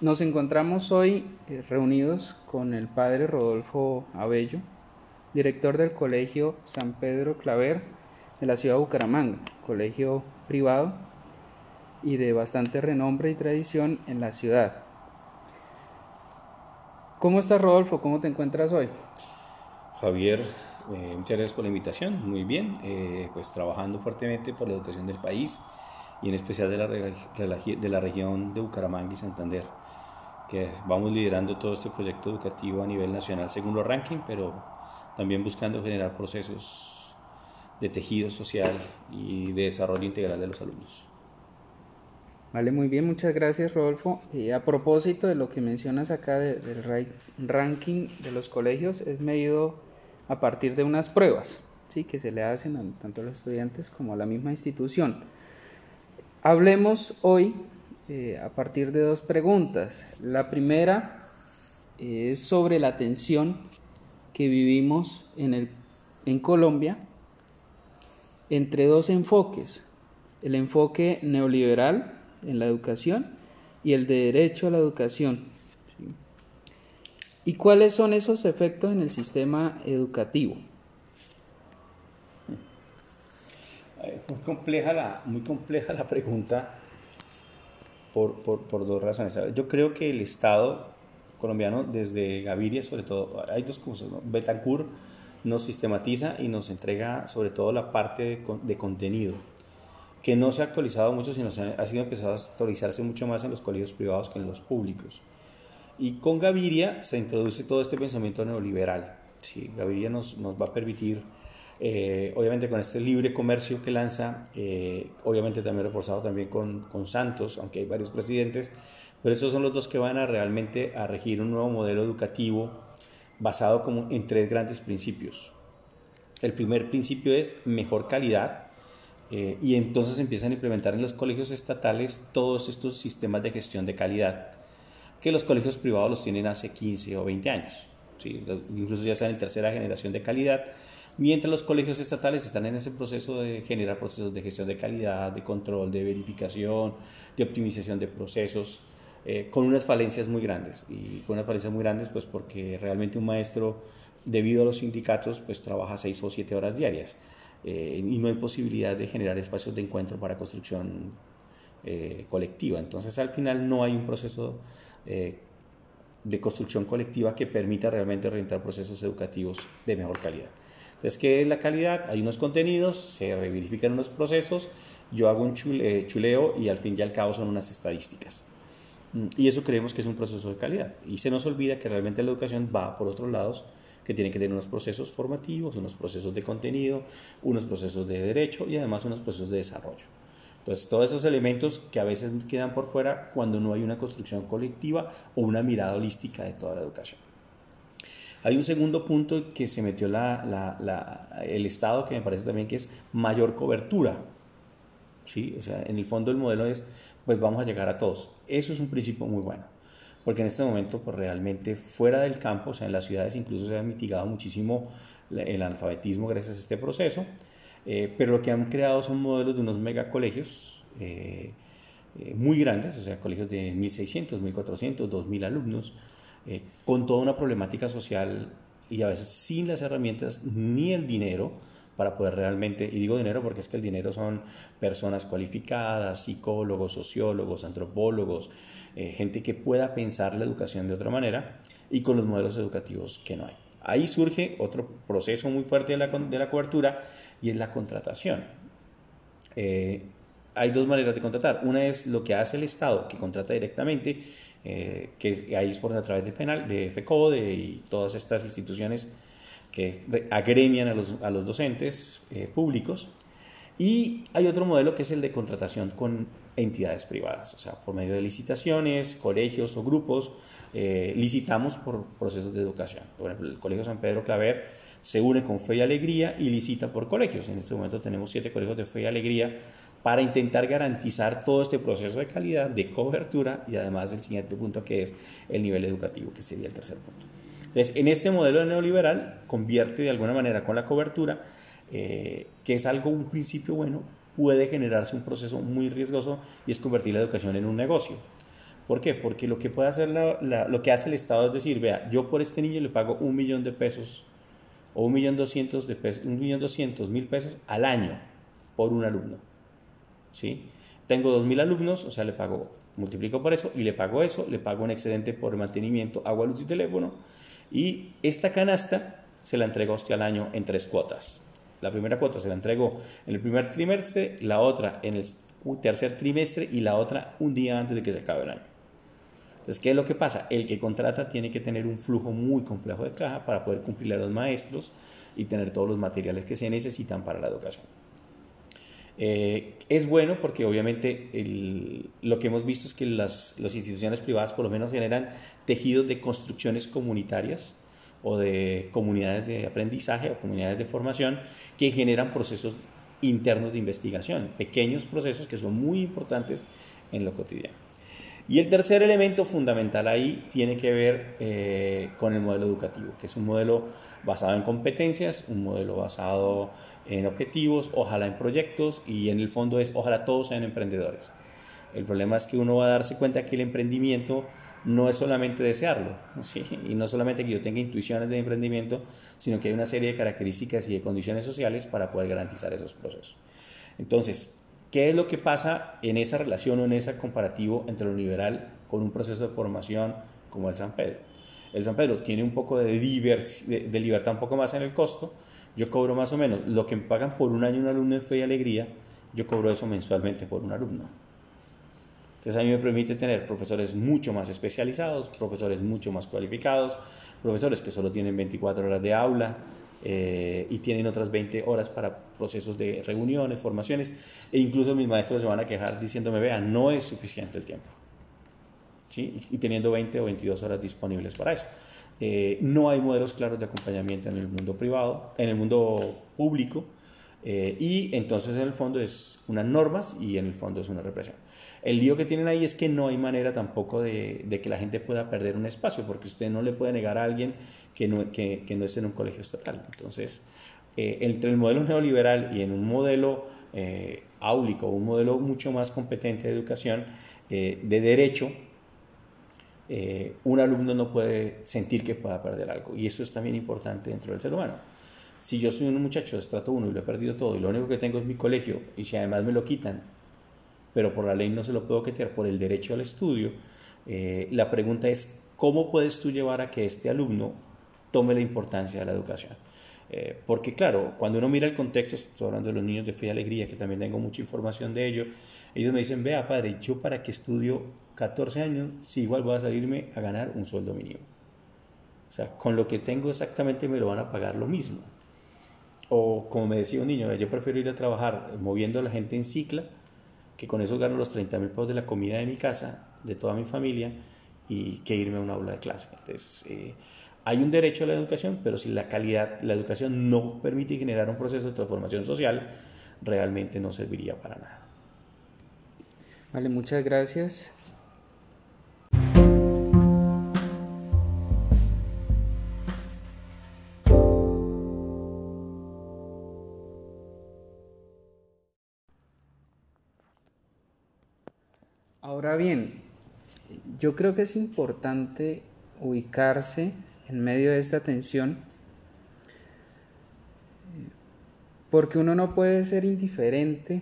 nos encontramos hoy eh, reunidos con el padre Rodolfo Abello, director del Colegio San Pedro Claver de la ciudad de Bucaramanga, colegio privado y de bastante renombre y tradición en la ciudad. ¿Cómo estás Rodolfo? ¿Cómo te encuentras hoy? Javier, eh, muchas gracias por la invitación, muy bien, eh, pues trabajando fuertemente por la educación del país y en especial de la, de la región de Bucaramanga y Santander, que vamos liderando todo este proyecto educativo a nivel nacional según los ranking, pero también buscando generar procesos de tejido social y de desarrollo integral de los alumnos. Vale, muy bien, muchas gracias Rodolfo. a propósito de lo que mencionas acá del ranking de los colegios, es medido a partir de unas pruebas ¿sí? que se le hacen tanto a los estudiantes como a la misma institución. Hablemos hoy eh, a partir de dos preguntas. La primera es sobre la tensión que vivimos en Colombia entre dos enfoques, el enfoque neoliberal en la educación y el de derecho a la educación. ¿Y cuáles son esos efectos en el sistema educativo? Muy compleja la, muy compleja la pregunta por, por, por, dos razones. Yo creo que el Estado colombiano, desde Gaviria sobre todo, hay dos cosas. ¿no? Betancourt nos sistematiza y nos entrega sobre todo la parte de, de, contenido, que no se ha actualizado mucho, sino se ha, sido empezado a actualizarse mucho más en los colegios privados que en los públicos. Y con Gaviria se introduce todo este pensamiento neoliberal. Sí, Gaviria nos, nos va a permitir eh, obviamente con este libre comercio que lanza, eh, obviamente también reforzado también con, Santos, aunque hay varios presidentes, pero esos son los dos que van a realmente a regir un nuevo modelo educativo basado como en tres grandes principios. El primer principio es mejor calidad eh, y entonces empiezan a implementar en los colegios estatales todos estos sistemas de gestión de calidad que los colegios privados los tienen hace 15 o 20 años, ¿sí? incluso ya están en tercera generación de calidad mientras los colegios estatales están en ese proceso de generar procesos de gestión de calidad, de control, de verificación, de optimización de procesos, eh, con unas falencias muy grandes. Y con unas falencias muy grandes, pues porque realmente un maestro, debido a los sindicatos, pues trabaja seis o siete horas diarias. Eh, y no hay posibilidad de generar espacios de encuentro para construcción eh, colectiva. Entonces, al final no hay un proceso de construcción colectiva que permita realmente orientar procesos educativos de mejor calidad. Entonces, ¿qué es la calidad? Hay unos contenidos, se verifican unos procesos, yo hago un eh, chuleo y al fin y al cabo son unas estadísticas. Mm, y eso creemos que es un proceso de calidad. Y se nos olvida que realmente la educación va por otros lados, que tiene que tener unos procesos formativos, unos procesos de contenido, unos procesos de derecho y además unos procesos de desarrollo. Entonces, todos esos elementos que a veces quedan por fuera cuando no hay una construcción colectiva o una mirada holística de toda la educación. Hay un segundo punto que se metió el Estado que me parece también que es mayor cobertura. ¿sí? O sea, en el fondo el modelo es, pues vamos a llegar a todos. Eso es un principio muy bueno, porque en este momento, pues realmente fuera del campo, o sea, en las ciudades incluso se ha mitigado muchísimo el analfabetismo gracias a este proceso, eh, pero lo que han creado son modelos de unos megacolegios eh, eh, muy grandes, o sea, colegios de 1.600, 1.400, 2.000 alumnos, eh, con toda una problemática social y a veces sin las herramientas ni el dinero para poder realmente, y digo dinero porque es que el dinero son personas cualificadas, psicólogos, sociólogos, antropólogos, eh, gente que pueda pensar la educación de otra manera y con los modelos educativos que no hay. Ahí surge otro proceso muy fuerte de la, de la cobertura y es la contratación. Eh, hay dos maneras de contratar. Una es lo que hace el Estado, que contrata directamente, eh, que ahí es por a través de, FENAL, de FECODE y todas estas instituciones que agremian a los, a los docentes eh, públicos. Y hay otro modelo que es el de contratación con entidades privadas, o sea, por medio de licitaciones, colegios o grupos, eh, licitamos por procesos de educación. Por ejemplo, el Colegio San Pedro Claver se une con Fe y Alegría y licita por colegios. En este momento tenemos siete colegios de Fe y Alegría para intentar garantizar todo este proceso de calidad, de cobertura y además el siguiente punto que es el nivel educativo, que sería el tercer punto. Entonces, en este modelo neoliberal convierte de alguna manera con la cobertura, eh, que es algo, un principio bueno, puede generarse un proceso muy riesgoso y es convertir la educación en un negocio. ¿Por qué? Porque lo que puede hacer lo que hace el Estado es decir, vea, yo por este niño le pago un millón de pesos o un millón doscientos de pesos, un millón doscientos mil pesos al año por un alumno. ¿Sí? Tengo dos mil alumnos, o sea, le pago, multiplico por eso y le pago eso, le pago un excedente por mantenimiento, agua, luz y teléfono. Y esta canasta se la entrego a al año en tres cuotas. La primera cuota se la entrego en el primer trimestre, la otra en el tercer trimestre y la otra un día antes de que se acabe el año. Entonces, ¿qué es lo que pasa? El que contrata tiene que tener un flujo muy complejo de caja para poder cumplir a los maestros y tener todos los materiales que se necesitan para la educación. Eh, es bueno porque obviamente lo que hemos visto es que las, las, instituciones privadas por lo menos generan tejidos de construcciones comunitarias o de comunidades de aprendizaje o comunidades de formación que generan procesos internos de investigación, pequeños procesos que son muy importantes en lo cotidiano. Y el tercer elemento fundamental ahí tiene que ver eh, con el modelo educativo, que es un modelo basado en competencias, un modelo basado en objetivos, ojalá en proyectos y en el fondo es ojalá todos sean emprendedores. El problema es que uno va a darse cuenta que el emprendimiento no es solamente desearlo, y no solamente que yo tenga intuiciones de emprendimiento, sino que hay una serie de características y de condiciones sociales para poder garantizar esos procesos. Entonces, ¿Qué es lo que pasa en esa relación o en ese comparativo entre lo liberal con un proceso de formación como el San Pedro? El San Pedro tiene un poco de, de, libertad, un poco más en el costo. Yo cobro más o menos lo que me pagan por un año un alumno en fe y alegría, yo cobro eso mensualmente por un alumno. Entonces a mí me permite tener profesores mucho más especializados, profesores mucho más cualificados, profesores que solo tienen 24 horas de aula, eh, y tienen otras 20 horas para procesos de reuniones, formaciones, e incluso mis maestros se van a quejar diciéndome, vea, no es suficiente el tiempo. ¿Sí? Y teniendo 20 o 22 horas disponibles para eso. Eh, no hay modelos claros de acompañamiento en el mundo privado, en el mundo público, eh, y entonces en el fondo es unas normas y en el fondo es una represión. El lío que tienen ahí es que no hay manera tampoco de, que la gente pueda perder un espacio, porque usted no le puede negar a alguien que no, que, no es en un colegio estatal. Entonces, eh, entre el modelo neoliberal y en un modelo eh, áulico, un modelo mucho más competente de educación, eh, de derecho, un alumno no puede sentir que pueda perder algo. Y eso es también importante dentro del ser humano. Si yo soy un muchacho de estrato 1 y lo he perdido todo y lo único que tengo es mi colegio y si además me lo quitan pero por la ley no se lo puedo quitar por el derecho al estudio, eh, la pregunta es, ¿cómo puedes tú llevar a que este alumno tome la importancia de la educación? Eh, porque claro, cuando uno mira el contexto, estoy hablando de los niños de fe y alegría, que también tengo mucha información de ello, ellos me dicen, vea padre, yo para que estudio 14 años, si igual voy a salirme a ganar un sueldo mínimo. O sea, con lo que tengo exactamente me lo van a pagar lo mismo. O como me decía un niño, yo prefiero ir a trabajar moviendo a la gente en cicla que con eso gano los 30 mil pesos de la comida de mi casa, de toda mi familia, y que irme a una aula de clase. Entonces, eh, hay un derecho a la educación, pero si la calidad, la educación no permite generar un proceso de transformación social, realmente no serviría para nada. Vale, muchas gracias. Ahora bien, yo creo que es importante ubicarse en medio de esta tensión porque uno no puede ser indiferente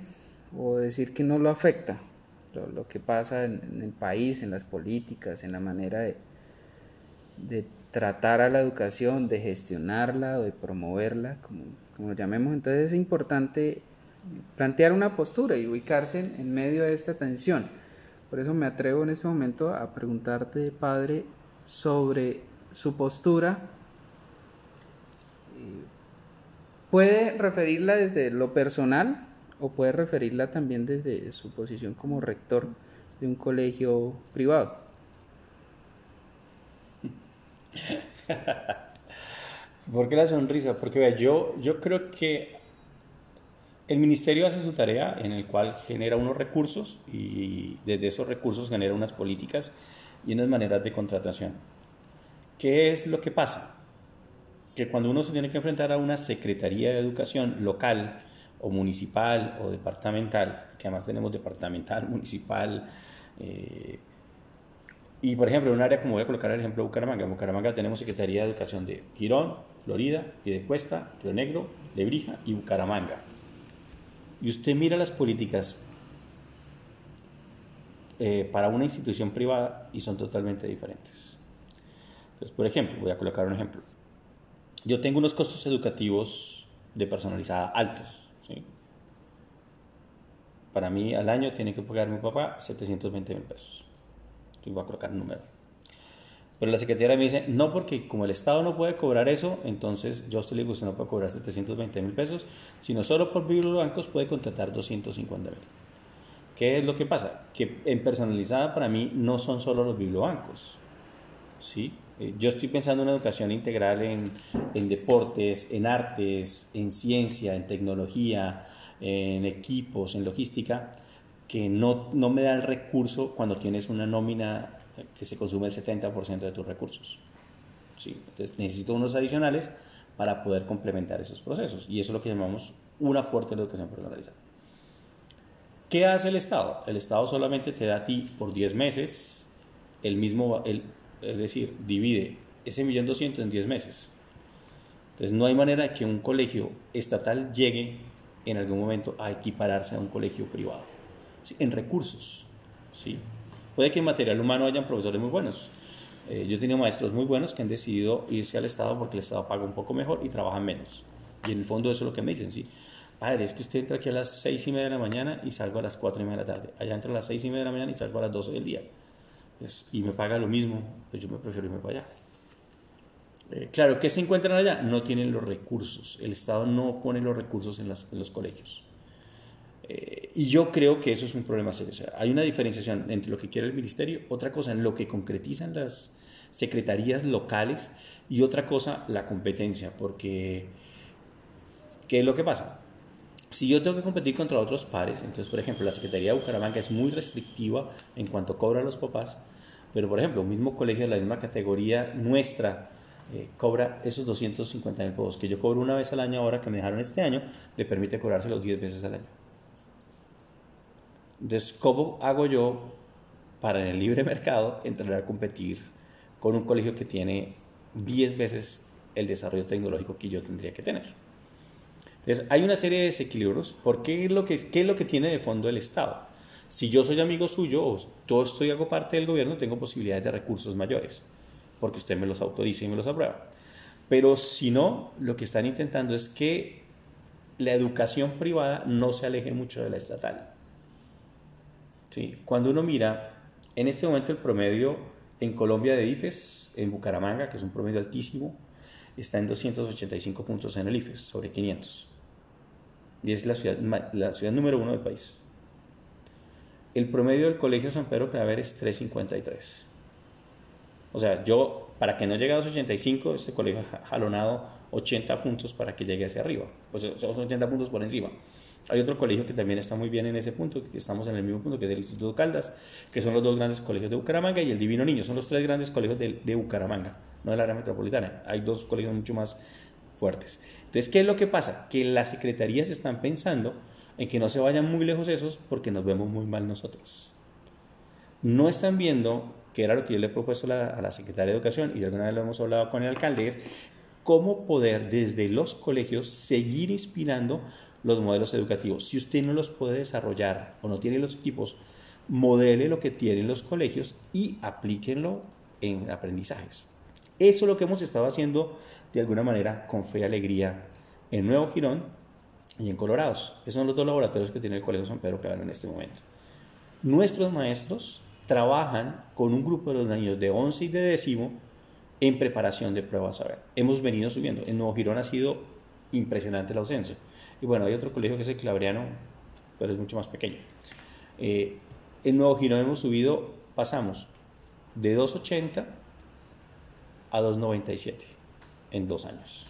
o decir que no lo afecta lo, que pasa en, el país, en las políticas, en la manera de, tratar a la educación, de gestionarla o de promoverla, como, como lo llamemos. Entonces es importante plantear una postura y ubicarse en medio de esta tensión. Por eso me atrevo en este momento a preguntarte, Padre, sobre su postura. ¿Puede referirla desde lo personal o puede referirla también desde su posición como rector de un colegio privado? ¿Por qué la sonrisa? Porque vea, yo, yo creo que el ministerio hace su tarea en el cual genera unos recursos y desde esos recursos genera unas políticas y unas maneras de contratación. ¿Qué es lo que pasa? Que cuando uno se tiene que enfrentar a una Secretaría de Educación local o municipal o departamental, que además tenemos departamental, municipal, eh, Y por ejemplo, en un área como voy a colocar el ejemplo de Bucaramanga. En Bucaramanga tenemos Secretaría de Educación de Girón, Florida, Piedecuesta, Río Negro, Lebrija y Bucaramanga. Y usted mira las políticas eh, para una institución privada y son totalmente diferentes. Entonces, por ejemplo, voy a colocar un ejemplo. Yo tengo unos costos educativos de personalizada altos. Para mí al año tiene que pagar mi papá 720 mil pesos. Voy a colocar un número. Pero la secretaria me dice, no, porque como el Estado no puede cobrar eso, entonces yo a usted le digo, usted no puede cobrar 720 mil pesos, sino solo por bancos puede contratar 250 mil. ¿Qué es lo que pasa? Que en personalizada para mí no son solo los bibliobancos. ¿sí? Eh, yo estoy pensando en una educación integral en, en deportes, en artes, en ciencia, en tecnología, en equipos, en logística, que no, no me da el recurso cuando tienes una nómina que se consume el 70% de tus recursos. ¿sí? Entonces necesito unos adicionales para poder complementar esos procesos y eso es lo que llamamos un aporte de la educación personalizada. ¿Qué hace el Estado? El Estado solamente te da a ti por 10 meses el mismo, el, es decir, divide ese millón doscientos en 10 meses. Entonces no hay manera de que un colegio estatal llegue en algún momento a equipararse a un colegio privado. En recursos, ¿sí? Puede que en material humano hayan profesores muy buenos. Eh, yo he tenido maestros muy buenos que han decidido irse al Estado porque el Estado paga un poco mejor y trabajan menos. Y en el fondo eso es lo que me dicen, ¿sí? Padre, es que usted entra aquí a las seis y media de la mañana y salgo a las cuatro y media de la tarde. Allá entro a las seis y media de la mañana y salgo a las 12 del día. Pues, y me paga lo mismo, pues yo me prefiero irme para allá. Eh, claro, ¿qué se encuentran allá? No tienen los recursos. El Estado no pone los recursos en, en los colegios. Eh, y yo creo que eso es un problema serio. hay una diferenciación entre lo que quiere el ministerio, otra cosa en lo que concretizan las secretarías locales y otra cosa la competencia, porque ¿qué es lo que pasa? Si yo tengo que competir contra otros pares, entonces por ejemplo la Secretaría de Bucaramanga es muy restrictiva en cuanto cobra a los papás, pero por ejemplo un mismo colegio de la misma categoría nuestra eh, cobra esos 250 mil pesos que yo cobro una vez al año ahora que me dejaron este año, le permite cobrárselos 10 veces al año. Entonces, ¿cómo hago yo para en el libre mercado entrar a competir con un colegio que tiene 10 veces el desarrollo tecnológico que yo tendría que tener? Entonces, hay una serie de desequilibrios. ¿Por qué es lo que, es lo que tiene de fondo el Estado? Si yo soy amigo suyo o todo estoy hago parte del gobierno, tengo posibilidades de recursos mayores, porque usted me los autoriza y me los aprueba. Pero si no, lo que están intentando es que la educación privada no se aleje mucho de la estatal. ¿Sí? Cuando uno mira, en este momento el promedio en Colombia de IFES, en Bucaramanga, que es un promedio altísimo, está en 285 puntos en el IFES, sobre 500. Y es la ciudad, la ciudad número uno del país. El promedio del Colegio San Pedro Claver es 353. O sea, yo, para que no llegue a 285, este colegio ha jalonado 80 puntos para que llegue hacia arriba. O sea, 80 puntos por encima. Hay otro colegio que también está muy bien en ese punto, que estamos en el mismo punto, que es el Instituto Caldas, que son los dos grandes colegios de Bucaramanga y el Divino Niño, son los tres grandes colegios de, de Bucaramanga, no del área metropolitana. Hay dos colegios mucho más fuertes. Entonces, ¿qué es lo que pasa? Que las secretarías están pensando en que no se vayan muy lejos esos porque nos vemos muy mal nosotros. No están viendo, que era lo que yo le he propuesto a la, a la Secretaría de Educación y de alguna vez lo hemos hablado con el alcalde, es cómo poder desde los colegios seguir inspirando los modelos educativos. Si usted no los puede desarrollar o no tiene los equipos, modele lo que tienen los colegios y aplíquenlo en aprendizajes. Eso es lo que hemos estado haciendo de alguna manera con fe y alegría en Nuevo Girón y en Colorados. Esos son los dos laboratorios que tiene el Colegio San Pedro Claro en este momento. Nuestros maestros trabajan con un grupo de los niños de 11 y de décimo en preparación de pruebas a ver. Hemos venido subiendo. En Nuevo Girón ha sido impresionante la ausencia. Y bueno, hay otro colegio que es el Clabriano, pero es mucho más pequeño. Eh, en Nuevo Girón hemos subido, pasamos de 2,80 a 2,97 en dos años.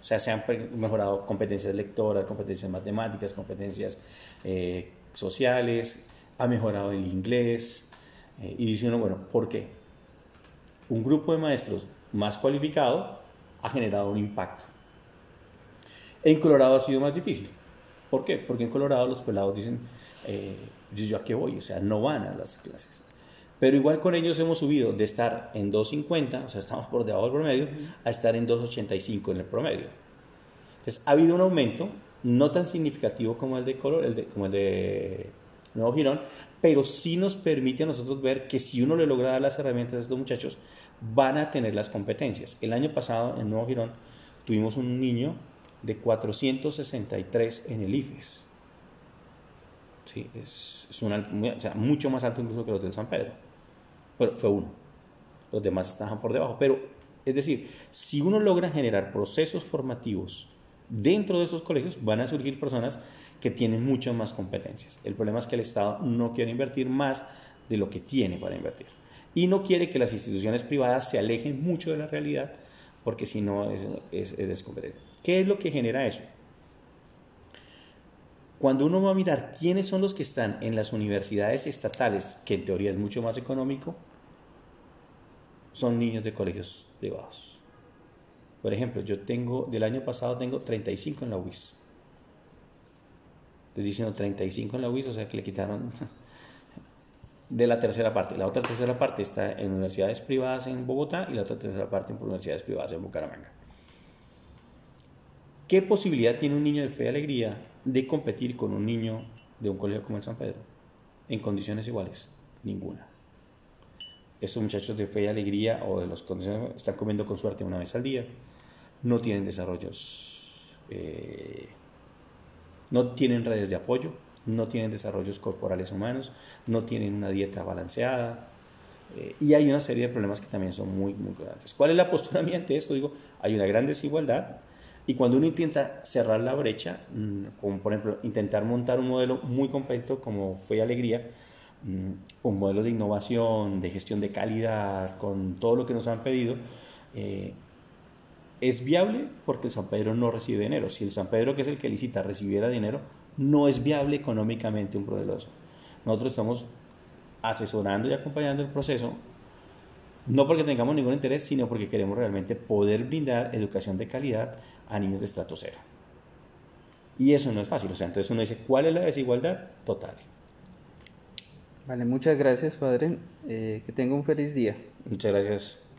O sea, se han mejorado competencias lectoras, competencias matemáticas, competencias eh, sociales, ha mejorado el inglés. Eh, y dice uno, bueno, ¿por qué? Un grupo de maestros más cualificado ha generado un impacto. En Colorado ha sido más difícil. ¿Por qué? Porque en Colorado los pelados dicen, eh, yo a qué voy, o sea, no van a las clases. Pero igual con ellos hemos subido de estar en 2.50, o sea, estamos por debajo del promedio, a estar en 2.85 en el promedio. Entonces, ha habido un aumento, no tan significativo como el de, color, el de, como el de Nuevo Girón, pero sí nos permite a nosotros ver que si uno le logra dar las herramientas a estos muchachos, van a tener las competencias. El año pasado en Nuevo Girón tuvimos un niño de 463 en el IFES. Sí, es, mucho más alto incluso que los del San Pedro. Bueno, fue uno. Los demás estaban por debajo. Pero, es decir, si uno logra generar procesos formativos dentro de esos colegios, van a surgir personas que tienen muchas más competencias. El problema es que el Estado no quiere invertir más de lo que tiene para invertir. Y no quiere que las instituciones privadas se alejen mucho de la realidad, porque si no es, es, es ¿Qué es lo que genera eso? Cuando uno va a mirar quiénes son los que están en las universidades estatales, que en teoría es mucho más económico, son niños de colegios privados. Por ejemplo, yo tengo, del año pasado tengo 35 en la UIS. Estoy diciendo 35 en la UIS, o sea que le quitaron de la tercera parte. La otra tercera parte está en universidades privadas en Bogotá y la otra tercera parte en universidades privadas en Bucaramanga. ¿Qué posibilidad tiene un niño de fe y alegría de competir con un niño de un colegio como el San Pedro? En condiciones iguales, ninguna. Estos muchachos de fe y alegría o de los condiciones están comiendo con suerte una vez al día, no tienen desarrollos, eh, no tienen redes de apoyo, no tienen desarrollos corporales humanos, no tienen una dieta balanceada, eh, y hay una serie de problemas que también son muy, muy grandes. ¿Cuál es la postura mía ante esto? Digo, hay una gran desigualdad, y cuando uno intenta cerrar la brecha, mm, como por ejemplo intentar montar un modelo muy completo como fue Alegría, mm, un modelo de innovación, de gestión de calidad, con todo lo que nos han pedido, eh, es viable porque el San Pedro no recibe dinero. Si el San Pedro, que es el que licita, recibiera dinero, no es viable económicamente un proceso. Nosotros estamos asesorando y acompañando el proceso no porque tengamos ningún interés, sino porque queremos realmente poder brindar educación de calidad a niños de estrato cero. Y eso no es fácil, o sea, entonces uno dice, ¿cuál es la desigualdad? Total. Vale, muchas gracias, padre. Eh, que tenga un feliz día. Muchas gracias.